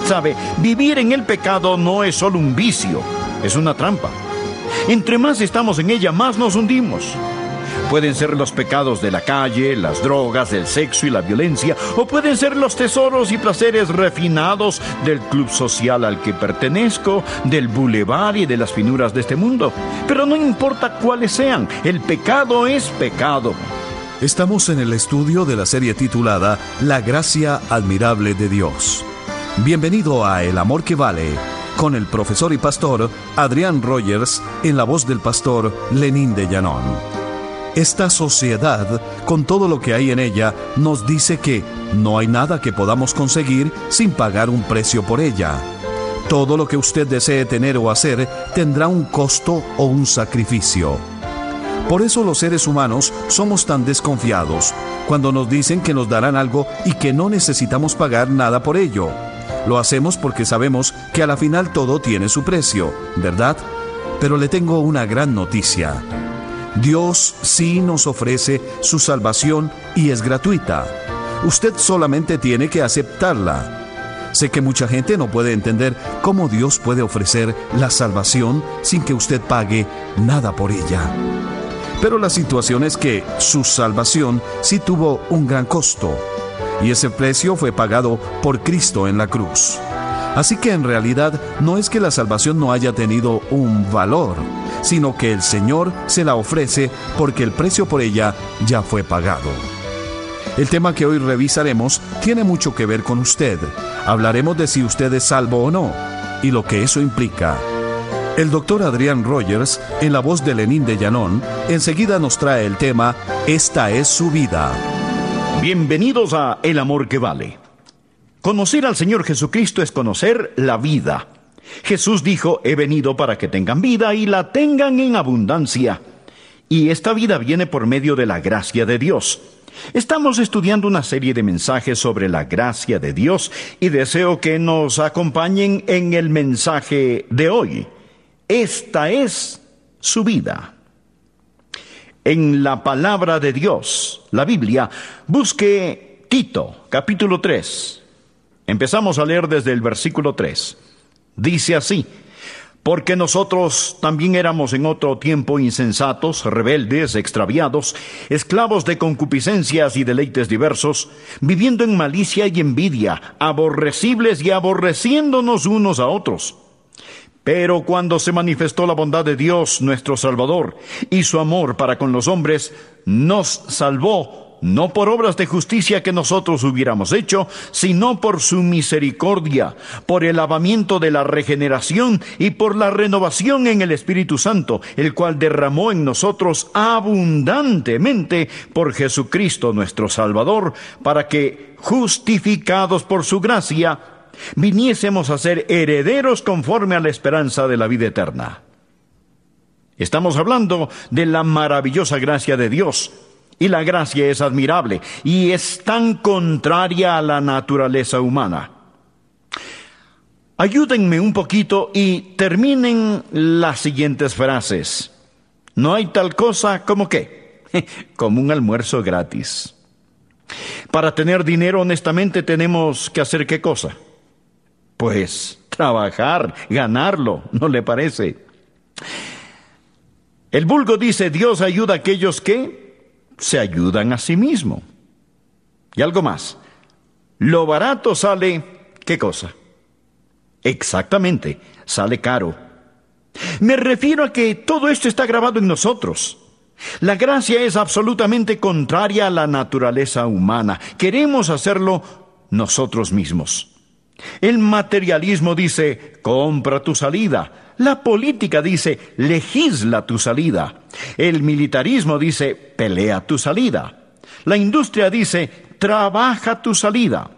Sabe, vivir en el pecado no es solo un vicio, es una trampa. Entre más estamos en ella, más nos hundimos. Pueden ser los pecados de la calle, las drogas, el sexo y la violencia, o pueden ser los tesoros y placeres refinados del club social al que pertenezco, del bulevar y de las finuras de este mundo. Pero no importa cuáles sean, el pecado es pecado. Estamos en el estudio de la serie titulada La gracia admirable de Dios. Bienvenido a El Amor que Vale, con el profesor y pastor Adrián Rogers en la voz del pastor Lenín de Llanón. Esta sociedad, con todo lo que hay en ella, nos dice que no hay nada que podamos conseguir sin pagar un precio por ella. Todo lo que usted desee tener o hacer tendrá un costo o un sacrificio. Por eso los seres humanos somos tan desconfiados cuando nos dicen que nos darán algo y que no necesitamos pagar nada por ello. Lo hacemos porque sabemos que a la final todo tiene su precio, ¿verdad? Pero le tengo una gran noticia. Dios sí nos ofrece su salvación y es gratuita. Usted solamente tiene que aceptarla. Sé que mucha gente no puede entender cómo Dios puede ofrecer la salvación sin que usted pague nada por ella. Pero la situación es que su salvación sí tuvo un gran costo y ese precio fue pagado por Cristo en la cruz. Así que en realidad no es que la salvación no haya tenido un valor, sino que el Señor se la ofrece porque el precio por ella ya fue pagado. El tema que hoy revisaremos tiene mucho que ver con usted. Hablaremos de si usted es salvo o no y lo que eso implica. El doctor Adrián Rogers, en la voz de Lenín de Llanón, enseguida nos trae el tema Esta es su vida. Bienvenidos a El Amor que Vale. Conocer al Señor Jesucristo es conocer la vida. Jesús dijo, he venido para que tengan vida y la tengan en abundancia. Y esta vida viene por medio de la gracia de Dios. Estamos estudiando una serie de mensajes sobre la gracia de Dios y deseo que nos acompañen en el mensaje de hoy. Esta es su vida en la palabra de Dios, la Biblia, busque Tito, capítulo 3. Empezamos a leer desde el versículo 3. Dice así, porque nosotros también éramos en otro tiempo insensatos, rebeldes, extraviados, esclavos de concupiscencias y deleites diversos, viviendo en malicia y envidia, aborrecibles y aborreciéndonos unos a otros. Pero cuando se manifestó la bondad de Dios nuestro Salvador y su amor para con los hombres, nos salvó no por obras de justicia que nosotros hubiéramos hecho, sino por su misericordia, por el lavamiento de la regeneración y por la renovación en el Espíritu Santo, el cual derramó en nosotros abundantemente por Jesucristo nuestro Salvador, para que, justificados por su gracia, viniésemos a ser herederos conforme a la esperanza de la vida eterna. Estamos hablando de la maravillosa gracia de Dios, y la gracia es admirable y es tan contraria a la naturaleza humana. Ayúdenme un poquito y terminen las siguientes frases. No hay tal cosa como qué, como un almuerzo gratis. Para tener dinero honestamente tenemos que hacer qué cosa? Pues trabajar, ganarlo, ¿no le parece? El vulgo dice, Dios ayuda a aquellos que se ayudan a sí mismo. Y algo más, lo barato sale, ¿qué cosa? Exactamente, sale caro. Me refiero a que todo esto está grabado en nosotros. La gracia es absolutamente contraria a la naturaleza humana. Queremos hacerlo nosotros mismos. El materialismo dice, compra tu salida. La política dice, legisla tu salida. El militarismo dice, pelea tu salida. La industria dice, trabaja tu salida.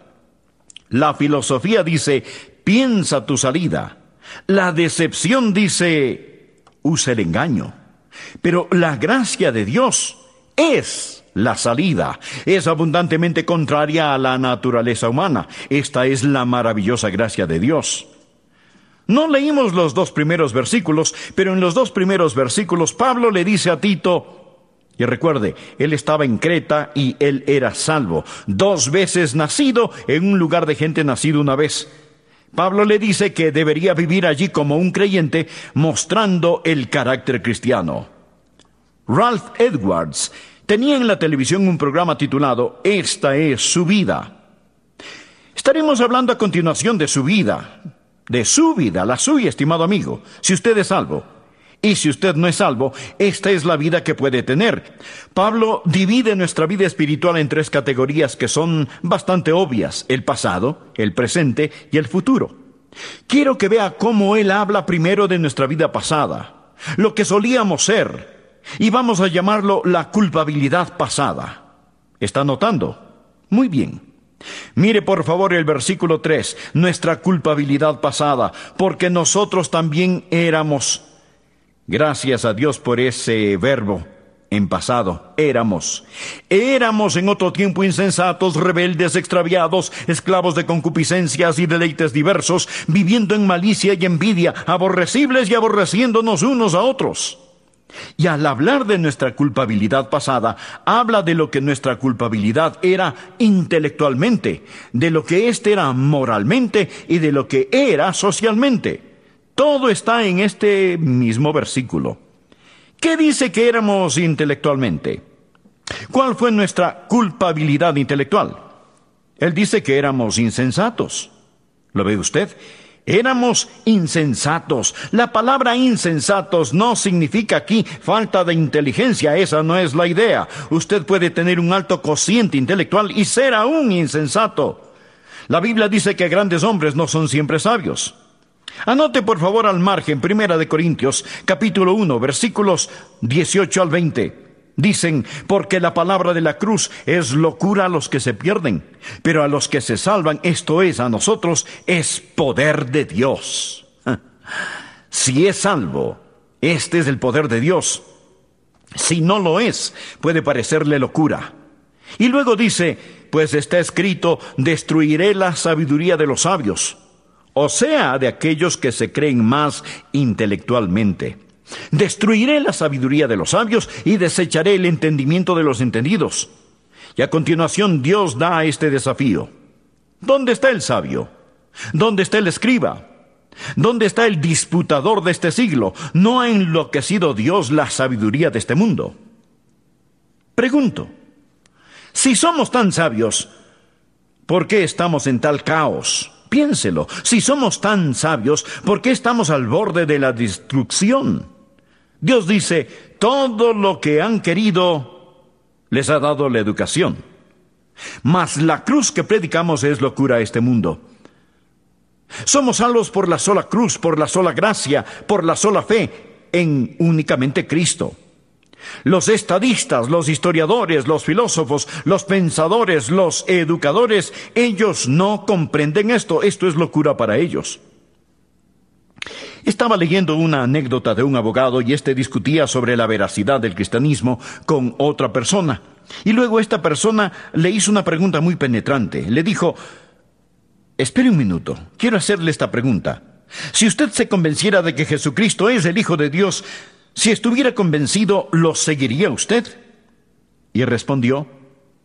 La filosofía dice, piensa tu salida. La decepción dice, usa el engaño. Pero la gracia de Dios es la salida. Es abundantemente contraria a la naturaleza humana. Esta es la maravillosa gracia de Dios. No leímos los dos primeros versículos, pero en los dos primeros versículos Pablo le dice a Tito, y recuerde, él estaba en Creta y él era salvo, dos veces nacido en un lugar de gente nacido una vez. Pablo le dice que debería vivir allí como un creyente, mostrando el carácter cristiano. Ralph Edwards tenía en la televisión un programa titulado Esta es su vida. Estaremos hablando a continuación de su vida, de su vida, la suya, estimado amigo, si usted es salvo. Y si usted no es salvo, esta es la vida que puede tener. Pablo divide nuestra vida espiritual en tres categorías que son bastante obvias, el pasado, el presente y el futuro. Quiero que vea cómo él habla primero de nuestra vida pasada, lo que solíamos ser, y vamos a llamarlo la culpabilidad pasada. ¿Está notando? Muy bien. Mire por favor el versículo 3, nuestra culpabilidad pasada, porque nosotros también éramos Gracias a Dios por ese verbo en pasado. Éramos. Éramos en otro tiempo insensatos, rebeldes, extraviados, esclavos de concupiscencias y deleites diversos, viviendo en malicia y envidia, aborrecibles y aborreciéndonos unos a otros. Y al hablar de nuestra culpabilidad pasada, habla de lo que nuestra culpabilidad era intelectualmente, de lo que éste era moralmente y de lo que era socialmente. Todo está en este mismo versículo. ¿Qué dice que éramos intelectualmente? ¿Cuál fue nuestra culpabilidad intelectual? Él dice que éramos insensatos. ¿Lo ve usted? Éramos insensatos. La palabra insensatos no significa aquí falta de inteligencia, esa no es la idea. Usted puede tener un alto cociente intelectual y ser aún insensato. La Biblia dice que grandes hombres no son siempre sabios. Anote por favor al margen, Primera de Corintios, capítulo 1, versículos 18 al 20. Dicen, porque la palabra de la cruz es locura a los que se pierden, pero a los que se salvan, esto es, a nosotros, es poder de Dios. Si es salvo, este es el poder de Dios. Si no lo es, puede parecerle locura. Y luego dice, pues está escrito, destruiré la sabiduría de los sabios o sea, de aquellos que se creen más intelectualmente. Destruiré la sabiduría de los sabios y desecharé el entendimiento de los entendidos. Y a continuación Dios da este desafío. ¿Dónde está el sabio? ¿Dónde está el escriba? ¿Dónde está el disputador de este siglo? ¿No ha enloquecido Dios la sabiduría de este mundo? Pregunto, si somos tan sabios, ¿por qué estamos en tal caos? Piénselo, si somos tan sabios, ¿por qué estamos al borde de la destrucción? Dios dice, todo lo que han querido les ha dado la educación. Mas la cruz que predicamos es locura a este mundo. Somos salvos por la sola cruz, por la sola gracia, por la sola fe en únicamente Cristo. Los estadistas, los historiadores, los filósofos, los pensadores, los educadores, ellos no comprenden esto. Esto es locura para ellos. Estaba leyendo una anécdota de un abogado y éste discutía sobre la veracidad del cristianismo con otra persona. Y luego esta persona le hizo una pregunta muy penetrante. Le dijo, espere un minuto, quiero hacerle esta pregunta. Si usted se convenciera de que Jesucristo es el Hijo de Dios, si estuviera convencido, ¿lo seguiría usted? Y respondió,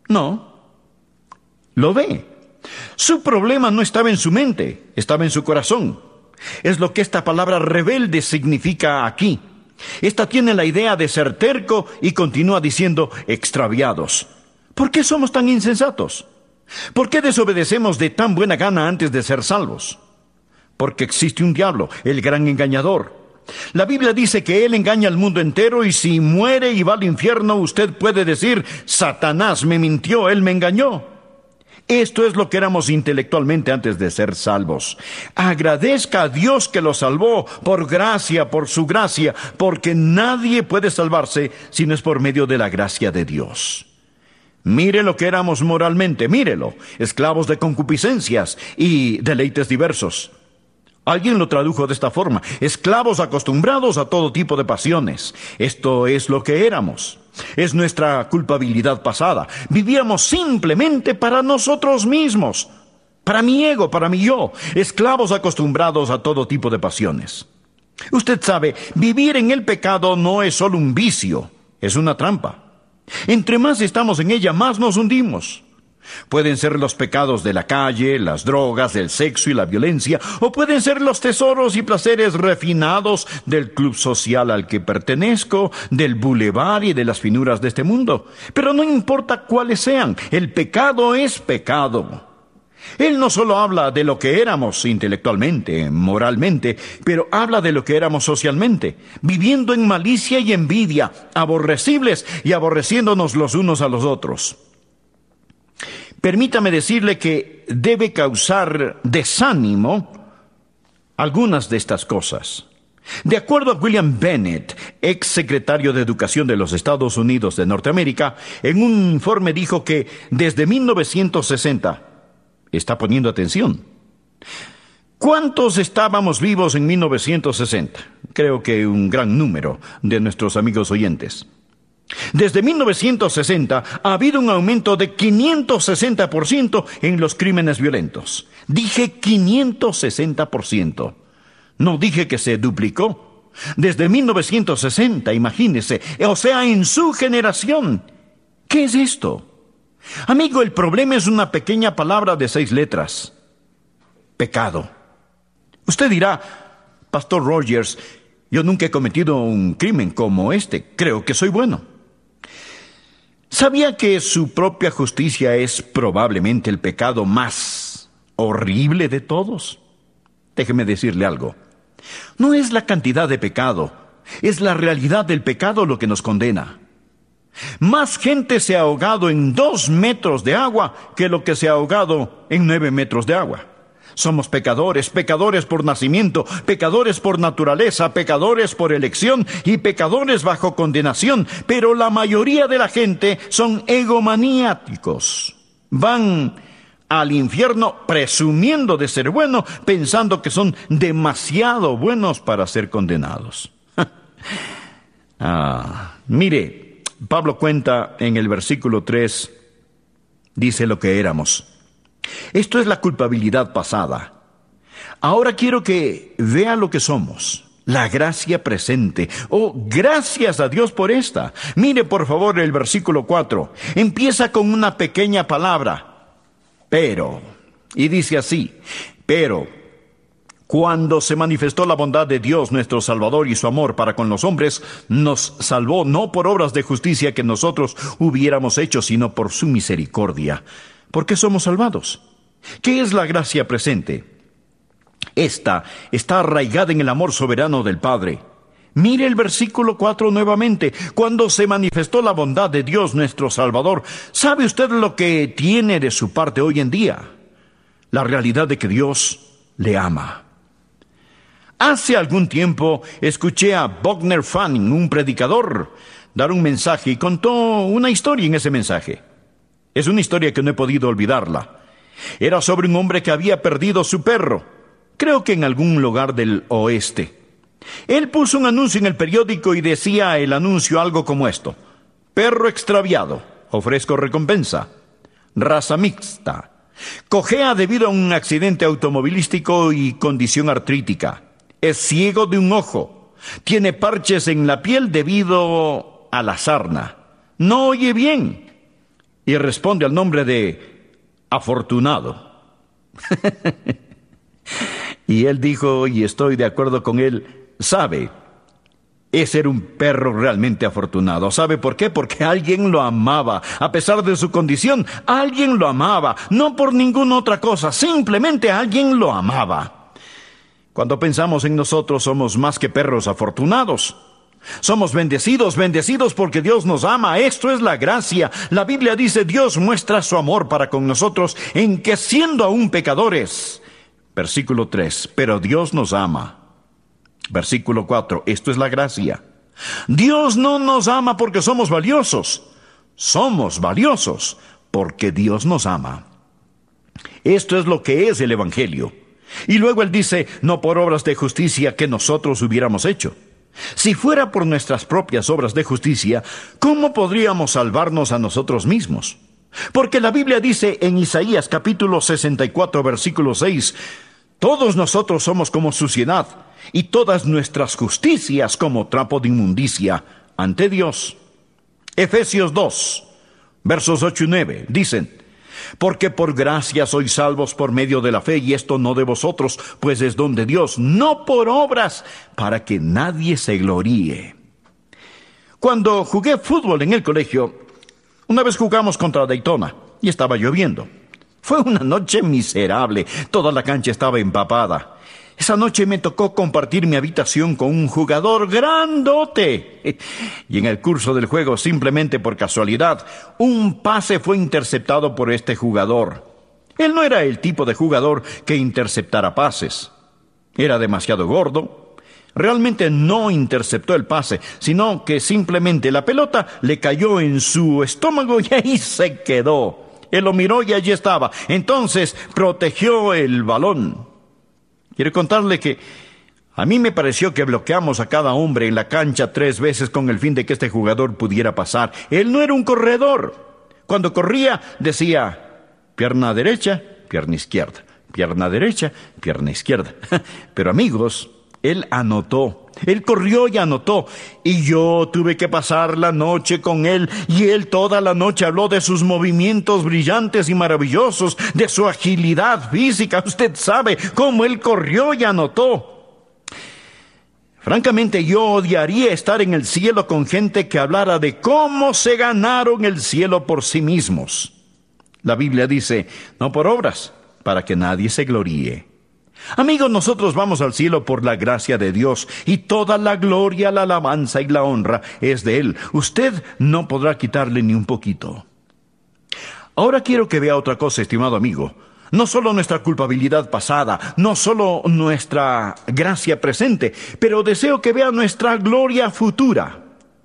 no. Lo ve. Su problema no estaba en su mente, estaba en su corazón. Es lo que esta palabra rebelde significa aquí. Esta tiene la idea de ser terco y continúa diciendo extraviados. ¿Por qué somos tan insensatos? ¿Por qué desobedecemos de tan buena gana antes de ser salvos? Porque existe un diablo, el gran engañador, la Biblia dice que Él engaña al mundo entero y si muere y va al infierno, usted puede decir, Satanás me mintió, Él me engañó. Esto es lo que éramos intelectualmente antes de ser salvos. Agradezca a Dios que lo salvó por gracia, por su gracia, porque nadie puede salvarse si no es por medio de la gracia de Dios. Mire lo que éramos moralmente, mírelo, esclavos de concupiscencias y deleites diversos. Alguien lo tradujo de esta forma, esclavos acostumbrados a todo tipo de pasiones. Esto es lo que éramos. Es nuestra culpabilidad pasada. Vivíamos simplemente para nosotros mismos, para mi ego, para mi yo, esclavos acostumbrados a todo tipo de pasiones. Usted sabe, vivir en el pecado no es solo un vicio, es una trampa. Entre más estamos en ella, más nos hundimos. Pueden ser los pecados de la calle, las drogas, el sexo y la violencia, o pueden ser los tesoros y placeres refinados del club social al que pertenezco, del bulevar y de las finuras de este mundo. Pero no importa cuáles sean, el pecado es pecado. Él no solo habla de lo que éramos intelectualmente, moralmente, pero habla de lo que éramos socialmente, viviendo en malicia y envidia, aborrecibles y aborreciéndonos los unos a los otros. Permítame decirle que debe causar desánimo algunas de estas cosas. De acuerdo a William Bennett, ex secretario de Educación de los Estados Unidos de Norteamérica, en un informe dijo que desde 1960, está poniendo atención, ¿cuántos estábamos vivos en 1960? Creo que un gran número de nuestros amigos oyentes. Desde 1960 ha habido un aumento de 560% en los crímenes violentos. Dije 560%. No dije que se duplicó. Desde 1960, imagínese, o sea, en su generación. ¿Qué es esto? Amigo, el problema es una pequeña palabra de seis letras. Pecado. Usted dirá, Pastor Rogers, yo nunca he cometido un crimen como este. Creo que soy bueno. ¿Sabía que su propia justicia es probablemente el pecado más horrible de todos? Déjeme decirle algo. No es la cantidad de pecado, es la realidad del pecado lo que nos condena. Más gente se ha ahogado en dos metros de agua que lo que se ha ahogado en nueve metros de agua. Somos pecadores, pecadores por nacimiento, pecadores por naturaleza, pecadores por elección y pecadores bajo condenación, pero la mayoría de la gente son egomaniáticos. Van al infierno presumiendo de ser bueno, pensando que son demasiado buenos para ser condenados. ah, mire, Pablo cuenta en el versículo 3, dice lo que éramos. Esto es la culpabilidad pasada. Ahora quiero que vea lo que somos. La gracia presente. Oh, gracias a Dios por esta. Mire por favor el versículo 4. Empieza con una pequeña palabra. Pero. Y dice así. Pero. Cuando se manifestó la bondad de Dios nuestro Salvador y su amor para con los hombres, nos salvó no por obras de justicia que nosotros hubiéramos hecho, sino por su misericordia ¿Por qué somos salvados? ¿Qué es la gracia presente? Esta está arraigada en el amor soberano del Padre. Mire el versículo 4 nuevamente. Cuando se manifestó la bondad de Dios nuestro Salvador, ¿sabe usted lo que tiene de su parte hoy en día? La realidad de que Dios le ama. Hace algún tiempo escuché a Bogner Fanning, un predicador, dar un mensaje y contó una historia en ese mensaje. Es una historia que no he podido olvidarla. Era sobre un hombre que había perdido su perro, creo que en algún lugar del oeste. Él puso un anuncio en el periódico y decía el anuncio algo como esto. Perro extraviado, ofrezco recompensa. Raza mixta. Cojea debido a un accidente automovilístico y condición artrítica. Es ciego de un ojo. Tiene parches en la piel debido a la sarna. No oye bien y responde al nombre de afortunado. y él dijo, y estoy de acuerdo con él, sabe, es ser un perro realmente afortunado. ¿Sabe por qué? Porque alguien lo amaba. A pesar de su condición, alguien lo amaba. No por ninguna otra cosa, simplemente alguien lo amaba. Cuando pensamos en nosotros somos más que perros afortunados. Somos bendecidos, bendecidos porque Dios nos ama. Esto es la gracia. La Biblia dice, Dios muestra su amor para con nosotros en que siendo aún pecadores. Versículo 3, pero Dios nos ama. Versículo 4, esto es la gracia. Dios no nos ama porque somos valiosos. Somos valiosos porque Dios nos ama. Esto es lo que es el Evangelio. Y luego Él dice, no por obras de justicia que nosotros hubiéramos hecho si fuera por nuestras propias obras de justicia, ¿cómo podríamos salvarnos a nosotros mismos? Porque la Biblia dice en Isaías capítulo 64 versículo 6, todos nosotros somos como suciedad y todas nuestras justicias como trapo de inmundicia ante Dios. Efesios 2, versos 8 y 9 dicen, Porque por gracia sois salvos por medio de la fe, y esto no de vosotros, pues es don de Dios, no por obras, para que nadie se gloríe. Cuando jugué fútbol en el colegio, una vez jugamos contra Daytona, y estaba lloviendo. Fue una noche miserable, toda la cancha estaba empapada. Esa noche me tocó compartir mi habitación con un jugador grandote. Y en el curso del juego, simplemente por casualidad, un pase fue interceptado por este jugador. Él no era el tipo de jugador que interceptara pases. Era demasiado gordo. Realmente no interceptó el pase, sino que simplemente la pelota le cayó en su estómago y ahí se quedó. Él lo miró y allí estaba. Entonces protegió el balón. Quiero contarle que a mí me pareció que bloqueamos a cada hombre en la cancha tres veces con el fin de que este jugador pudiera pasar. Él no era un corredor. Cuando corría decía pierna derecha, pierna izquierda, pierna derecha, pierna izquierda. Pero amigos, él anotó. Él corrió y anotó. Y yo tuve que pasar la noche con él. Y él toda la noche habló de sus movimientos brillantes y maravillosos, de su agilidad física. Usted sabe cómo él corrió y anotó. Francamente, yo odiaría estar en el cielo con gente que hablara de cómo se ganaron el cielo por sí mismos. La Biblia dice, no por obras, para que nadie se gloríe. Amigos, nosotros vamos al cielo por la gracia de Dios y toda la gloria, la alabanza y la honra es de Él. Usted no podrá quitarle ni un poquito. Ahora quiero que vea otra cosa, estimado amigo. No solo nuestra culpabilidad pasada, no solo nuestra gracia presente, pero deseo que vea nuestra gloria futura.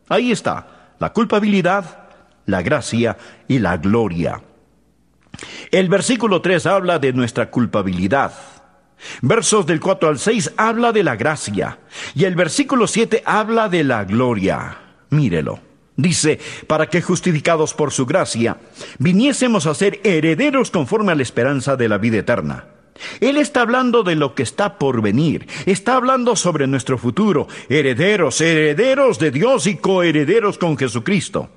Ahí está, la culpabilidad, la gracia y la gloria. El versículo 3 habla de nuestra culpabilidad. Versos del 4 al 6 habla de la gracia y el versículo 7 habla de la gloria. Mírelo. Dice, para que justificados por su gracia, viniésemos a ser herederos conforme a la esperanza de la vida eterna. Él está hablando de lo que está por venir, está hablando sobre nuestro futuro, herederos, herederos de Dios y coherederos con Jesucristo.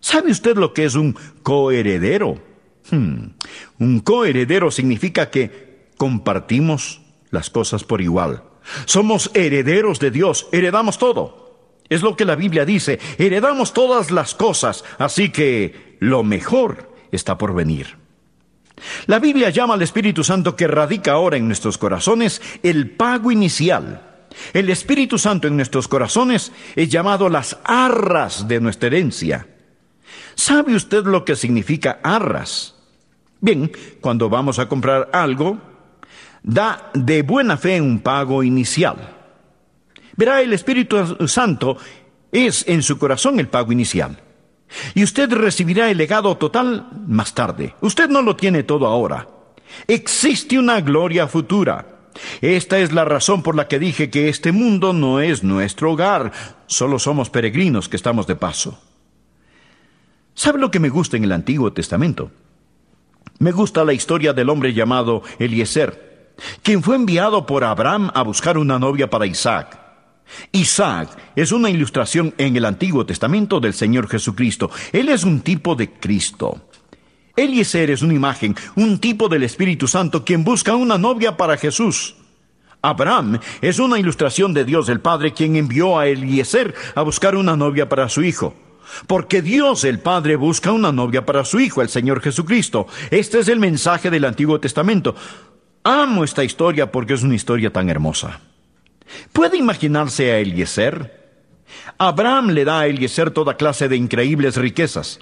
¿Sabe usted lo que es un coheredero? Hmm. Un coheredero significa que compartimos las cosas por igual. Somos herederos de Dios, heredamos todo. Es lo que la Biblia dice, heredamos todas las cosas, así que lo mejor está por venir. La Biblia llama al Espíritu Santo que radica ahora en nuestros corazones el pago inicial. El Espíritu Santo en nuestros corazones es llamado las arras de nuestra herencia. ¿Sabe usted lo que significa arras? Bien, cuando vamos a comprar algo, da de buena fe un pago inicial. Verá, el Espíritu Santo es en su corazón el pago inicial. Y usted recibirá el legado total más tarde. Usted no lo tiene todo ahora. Existe una gloria futura. Esta es la razón por la que dije que este mundo no es nuestro hogar, solo somos peregrinos que estamos de paso. ¿Sabe lo que me gusta en el Antiguo Testamento? Me gusta la historia del hombre llamado Eliezer quien fue enviado por Abraham a buscar una novia para Isaac. Isaac es una ilustración en el Antiguo Testamento del Señor Jesucristo. Él es un tipo de Cristo. Eliezer es una imagen, un tipo del Espíritu Santo quien busca una novia para Jesús. Abraham es una ilustración de Dios el Padre quien envió a Eliezer a buscar una novia para su hijo. Porque Dios el Padre busca una novia para su Hijo, el Señor Jesucristo. Este es el mensaje del Antiguo Testamento. Amo esta historia porque es una historia tan hermosa. ¿Puede imaginarse a Eliezer? Abraham le da a Eliezer toda clase de increíbles riquezas.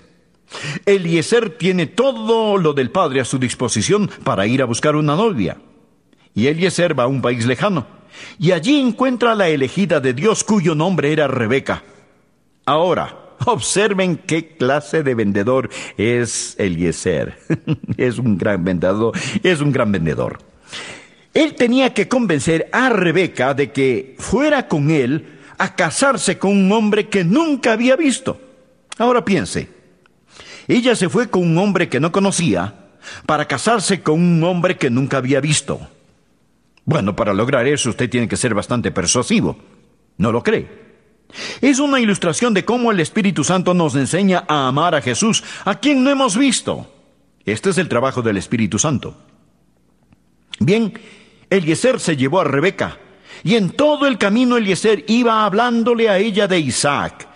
Eliezer tiene todo lo del padre a su disposición para ir a buscar una novia. Y Eliezer va a un país lejano. Y allí encuentra a la elegida de Dios cuyo nombre era Rebeca. Ahora, Observen qué clase de vendedor es Eliezer. es un gran vendedor, es un gran vendedor. Él tenía que convencer a Rebeca de que fuera con él a casarse con un hombre que nunca había visto. Ahora piense, ella se fue con un hombre que no conocía para casarse con un hombre que nunca había visto. Bueno, para lograr eso usted tiene que ser bastante persuasivo. ¿No lo cree? Es una ilustración de cómo el Espíritu Santo nos enseña a amar a Jesús, a quien no hemos visto. Este es el trabajo del Espíritu Santo. Bien, Eliezer se llevó a Rebeca, y en todo el camino Eliezer iba hablándole a ella de Isaac.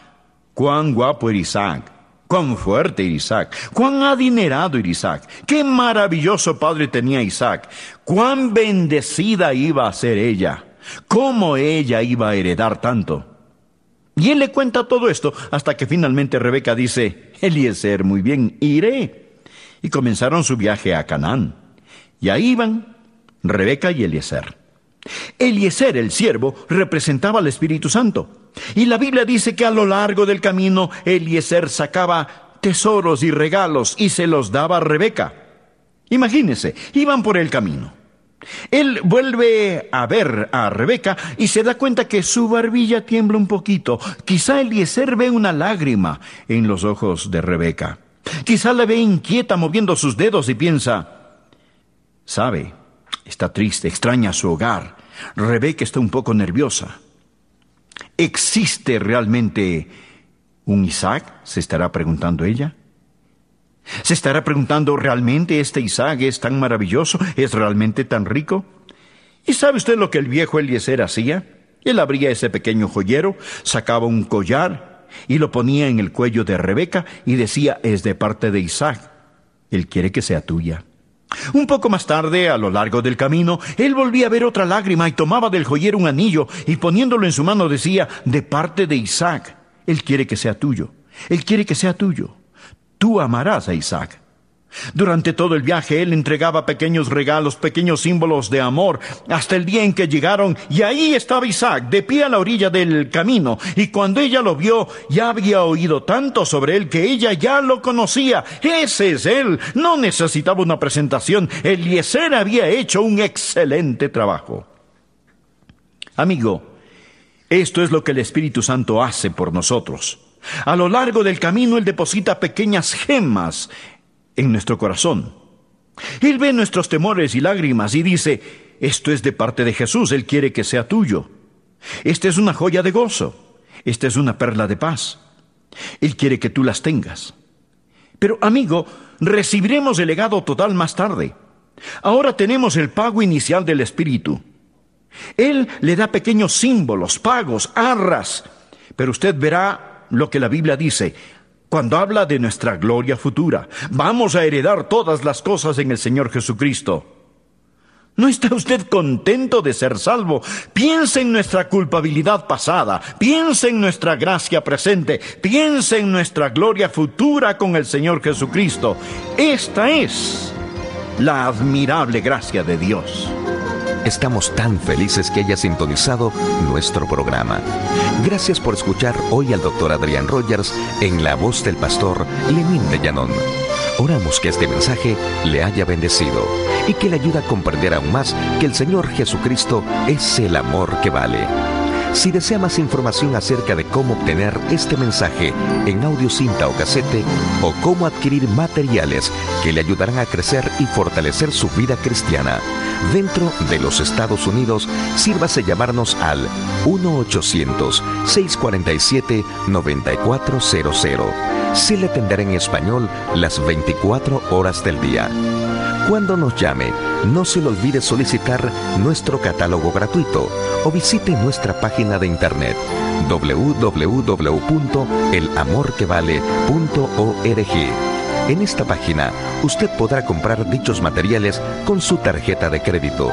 Cuán guapo era Isaac, cuán fuerte era Isaac, cuán adinerado era Isaac, qué maravilloso padre tenía Isaac, cuán bendecida iba a ser ella, cómo ella iba a heredar tanto. Y él le cuenta todo esto hasta que finalmente Rebeca dice, Eliezer, muy bien, iré. Y comenzaron su viaje a Canaán. Y ahí iban Rebeca y Eliezer. Eliezer, el siervo, representaba al Espíritu Santo. Y la Biblia dice que a lo largo del camino Eliezer sacaba tesoros y regalos y se los daba a Rebeca. Imagínense, iban por el camino. Él vuelve a ver a Rebeca y se da cuenta que su barbilla tiembla un poquito. Quizá Eliezer ve una lágrima en los ojos de Rebeca. Quizá la ve inquieta moviendo sus dedos y piensa, sabe, está triste, extraña su hogar. Rebeca está un poco nerviosa. ¿Existe realmente un Isaac? se estará preguntando ella. ¿Se estará preguntando, ¿realmente este Isaac es tan maravilloso? ¿Es realmente tan rico? ¿Y sabe usted lo que el viejo Eliezer hacía? Él abría ese pequeño joyero, sacaba un collar y lo ponía en el cuello de Rebeca y decía, es de parte de Isaac. Él quiere que sea tuya. Un poco más tarde, a lo largo del camino, él volvía a ver otra lágrima y tomaba del joyero un anillo y poniéndolo en su mano decía, de parte de Isaac, él quiere que sea tuyo, él quiere que sea tuyo tú amarás a Isaac. Durante todo el viaje él entregaba pequeños regalos, pequeños símbolos de amor, hasta el día en que llegaron y ahí estaba Isaac, de pie a la orilla del camino, y cuando ella lo vio, ya había oído tanto sobre él que ella ya lo conocía. Ese es él, no necesitaba una presentación, Eliezer había hecho un excelente trabajo. Amigo, esto es lo que el Espíritu Santo hace por nosotros. A lo largo del camino Él deposita pequeñas gemas en nuestro corazón. Él ve nuestros temores y lágrimas y dice, esto es de parte de Jesús, Él quiere que sea tuyo. Esta es una joya de gozo, esta es una perla de paz. Él quiere que tú las tengas. Pero amigo, recibiremos el legado total más tarde. Ahora tenemos el pago inicial del Espíritu. Él le da pequeños símbolos, pagos, arras, pero usted verá lo que la Biblia dice cuando habla de nuestra gloria futura. Vamos a heredar todas las cosas en el Señor Jesucristo. ¿No está usted contento de ser salvo? Piense en nuestra culpabilidad pasada, piense en nuestra gracia presente, piense en nuestra gloria futura con el Señor Jesucristo. Esta es la admirable gracia de Dios. Estamos tan felices que haya sintonizado nuestro programa. Gracias por escuchar hoy al doctor Adrián Rogers en la voz del pastor Lenín de Llanón. Oramos que este mensaje le haya bendecido y que le ayude a comprender aún más que el Señor Jesucristo es el amor que vale. Si desea más información acerca de cómo obtener este mensaje en audio cinta o casete o cómo adquirir materiales que le ayudarán a crecer y fortalecer su vida cristiana dentro de los Estados Unidos, sírvase llamarnos al 1-800-647-9400. Se le atenderá en español las 24 horas del día. Cuando nos llame, no se le olvide solicitar nuestro catálogo gratuito o visite nuestra página de internet www.elamorquevale.org. En esta página usted podrá comprar dichos materiales con su tarjeta de crédito.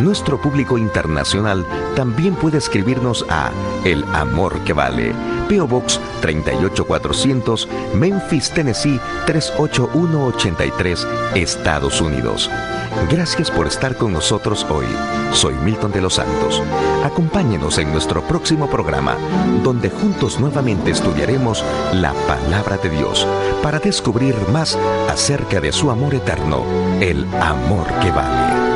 Nuestro público internacional también puede escribirnos a El Amor que Vale, PO Box 38400, Memphis, Tennessee 38183, Estados Unidos. Gracias por estar con nosotros hoy. Soy Milton de los Santos. Acompáñenos en nuestro próximo programa, donde juntos nuevamente estudiaremos la palabra de Dios para descubrir más acerca de su amor eterno, el amor que vale.